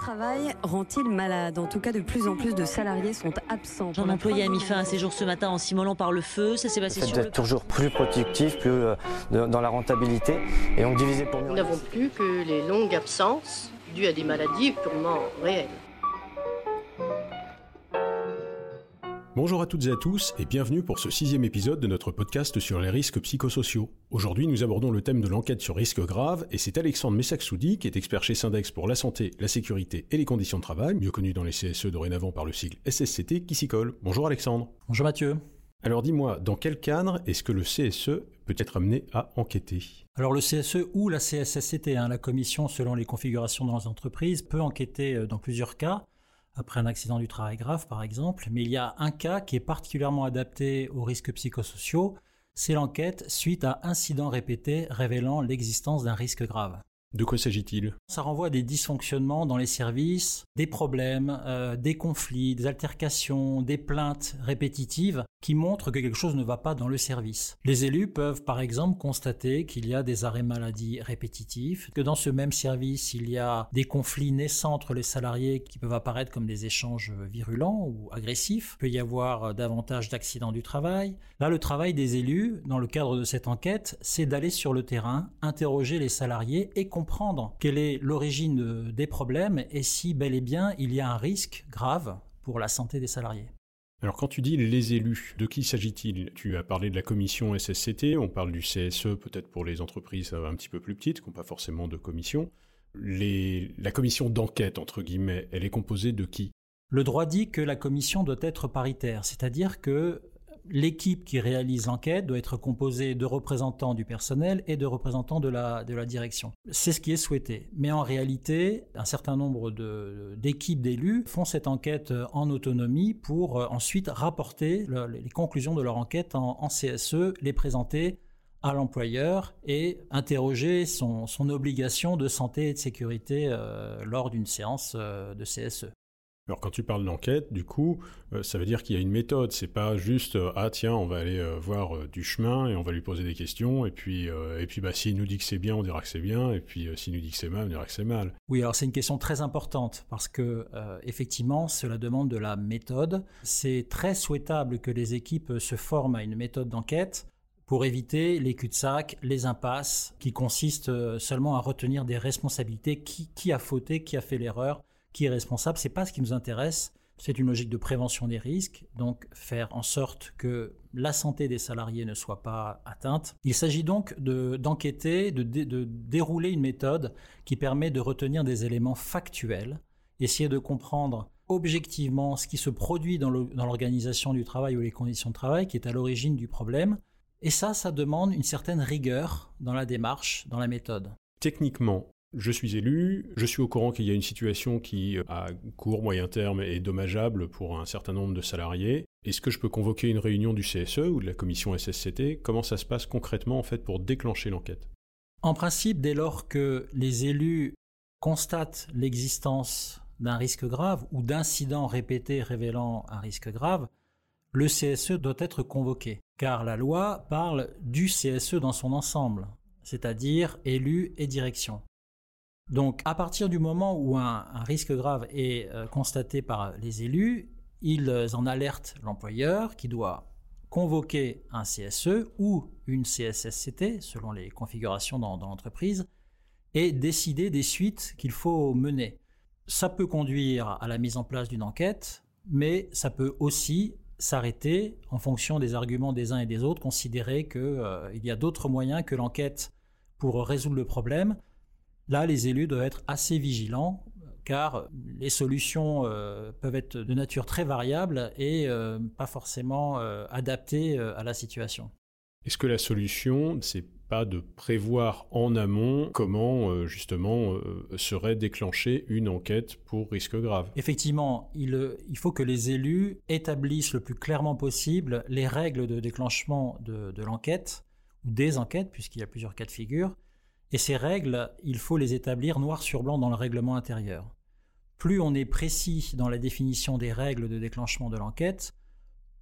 travail rend-il malade? En tout cas, de plus en plus de salariés sont absents. Un employé a mis fin à ses jours ce matin en s'immolant par le feu. Ça s'est passé sur le... d'être toujours plus productif, plus euh, de- dans la rentabilité, et donc diviser pour mieux. Nous n'avons plus que les longues absences dues à des maladies purement réelles. Bonjour à toutes et à tous et bienvenue pour ce sixième épisode de notre podcast sur les risques psychosociaux. Aujourd'hui, nous abordons le thème de l'enquête sur risques graves et c'est Alexandre Messac-Soudi, qui est expert chez Syndex pour la santé, la sécurité et les conditions de travail, mieux connu dans les CSE dorénavant par le sigle SSCT, qui s'y colle. Bonjour Alexandre. Bonjour Mathieu. Alors dis-moi, dans quel cadre est-ce que le CSE peut être amené à enquêter? Alors le CSE ou la CSSCT, hein, la commission selon les configurations dans les entreprises, peut enquêter euh, dans plusieurs cas, après un accident du travail grave par exemple, mais il y a un cas qui est particulièrement adapté aux risques psychosociaux, c'est l'enquête suite à incidents répétés révélant l'existence d'un risque grave. De quoi s'agit-il? Ça renvoie à des dysfonctionnements dans les services, des problèmes, euh, des conflits, des altercations, des plaintes répétitives qui montrent que quelque chose ne va pas dans le service. Les élus peuvent par exemple constater qu'il y a des arrêts maladie répétitifs, que dans ce même service il y a des conflits naissants entre les salariés qui peuvent apparaître comme des échanges virulents ou agressifs. Il peut y avoir davantage d'accidents du travail. Là, le travail des élus, dans le cadre de cette enquête, c'est d'aller sur le terrain, interroger les salariés et quelle est l'origine des problèmes et si bel et bien il y a un risque grave pour la santé des salariés. Alors quand tu dis les élus, de qui s'agit-il? Tu as parlé de la commission SSCT, on parle du CSE peut-être pour les entreprises un petit peu plus petites, qui n'ont pas forcément de commission. Les- La commission d'enquête, entre guillemets, elle est composée de qui? Le droit dit que la commission doit être paritaire, c'est-à-dire que l'équipe qui réalise l'enquête doit être composée de représentants du personnel et de représentants de la, direction. C'est ce qui est souhaité. Mais en réalité, un certain nombre d'équipes d'élus font cette enquête en autonomie pour euh, ensuite rapporter le- les conclusions de leur enquête en, CSE, les présenter à l'employeur et interroger son, obligation de santé et de sécurité euh, lors d'une séance euh, de CSE. Alors quand tu parles d'enquête, du coup, euh, ça veut dire qu'il y a une méthode. C'est pas juste euh, ah tiens, on va aller euh, voir du chemin et on va lui poser des questions et puis et puis bah s'il nous dit que c'est bien, on dira que c'est bien et puis s'il nous dit que c'est mal, on dira que c'est mal. Oui, alors c'est une question très importante parce que effectivement, cela demande de la méthode. C'est très souhaitable que les équipes se forment à une méthode d'enquête pour éviter les cul-de-sac, les impasses, qui consistent seulement à retenir des responsabilités. Qui, qui a fauté, qui a fait l'erreur, qui est responsable C'est pas ce qui nous intéresse. C'est une logique de prévention des risques, donc faire en sorte que la santé des salariés ne soit pas atteinte. Il s'agit donc de- d'enquêter, de, dé- de dérouler une méthode qui permet de retenir des éléments factuels, essayer de comprendre objectivement ce qui se produit dans l'organisation du travail ou les conditions de travail qui est à l'origine du problème. Et ça, ça demande une certaine rigueur dans la démarche, dans la méthode. Techniquement, je suis élu, je suis au courant qu'il y a une situation qui, euh, à court, moyen terme, est dommageable pour un certain nombre de salariés. Est-ce que je peux convoquer une réunion du CSE ou de la commission SSCT Comment ça se passe concrètement en fait pour déclencher l'enquête? En principe, dès lors que les élus constatent l'existence d'un risque grave ou d'incidents répétés révélant un risque grave, le CSE doit être convoqué, car la loi parle du CSE dans son ensemble, c'est-à-dire élus et direction. Donc, à partir du moment où un, risque grave est euh, constaté par les élus, ils en alertent l'employeur qui doit convoquer un CSE ou une CSSCT, selon les configurations dans, dans l'entreprise, et décider des suites qu'il faut mener. Ça peut conduire à la mise en place d'une enquête, mais ça peut aussi s'arrêter en fonction des arguments des uns et des autres, considérer qu'il y a d'autres moyens que l'enquête pour résoudre le problème. Là, les élus doivent être assez vigilants car les solutions euh, peuvent être de nature très variable et euh, pas forcément euh, adaptées à la situation. Est-ce que la solution, c'est pas de prévoir en amont comment justement serait déclenchée une enquête pour risque grave? Effectivement, il, il faut que les élus établissent le plus clairement possible les règles de déclenchement de, de l'enquête, ou des enquêtes, puisqu'il y a plusieurs cas de figure, et ces règles, il faut les établir noir sur blanc dans le règlement intérieur. Plus on est précis dans la définition des règles de déclenchement de l'enquête,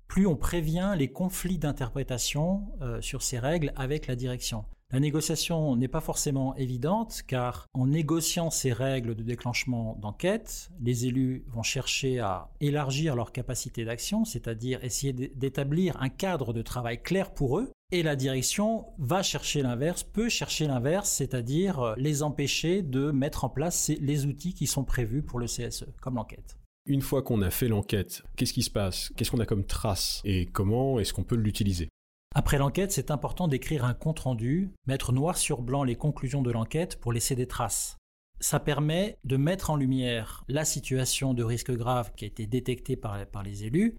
plus on prévient les conflits d'interprétation euh, sur ces règles avec la direction. La négociation n'est pas forcément évidente car en négociant ces règles de déclenchement d'enquête, les élus vont chercher à élargir leur capacité d'action, c'est-à-dire essayer d'établir un cadre de travail clair pour eux. Et la direction va chercher l'inverse, peut chercher l'inverse, c'est-à-dire euh, les empêcher de mettre en place les outils qui sont prévus pour le CSE, comme l'enquête. Une fois qu'on a fait l'enquête, qu'est-ce qui se passe? Qu'est-ce qu'on a comme trace? Et comment est-ce qu'on peut l'utiliser? Après l'enquête, c'est important d'écrire un compte-rendu, mettre noir sur blanc les conclusions de l'enquête pour laisser des traces. Ça permet de mettre en lumière la situation de risque grave qui a été détectée par, par les élus.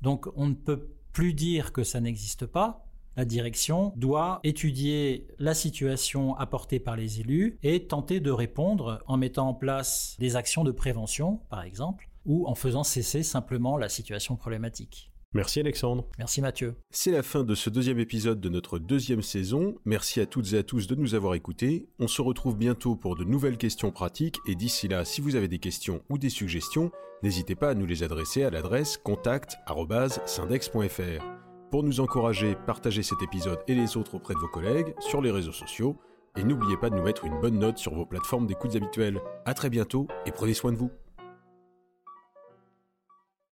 Donc on ne peut plus dire que ça n'existe pas. La direction doit étudier la situation apportée par les élus et tenter de répondre en mettant en place des actions de prévention, par exemple, ou en faisant cesser simplement la situation problématique. Merci Alexandre. Merci Mathieu. C'est la fin de ce deuxième épisode de notre deuxième saison. Merci à toutes et à tous de nous avoir écoutés. On se retrouve bientôt pour de nouvelles questions pratiques et d'ici là, si vous avez des questions ou des suggestions, n'hésitez pas à nous les adresser à l'adresse contact@syndex.fr. Pour nous encourager, partagez cet épisode et les autres auprès de vos collègues sur les réseaux sociaux et n'oubliez pas de nous mettre une bonne note sur vos plateformes d'écoute habituelles. À très bientôt et prenez soin de vous.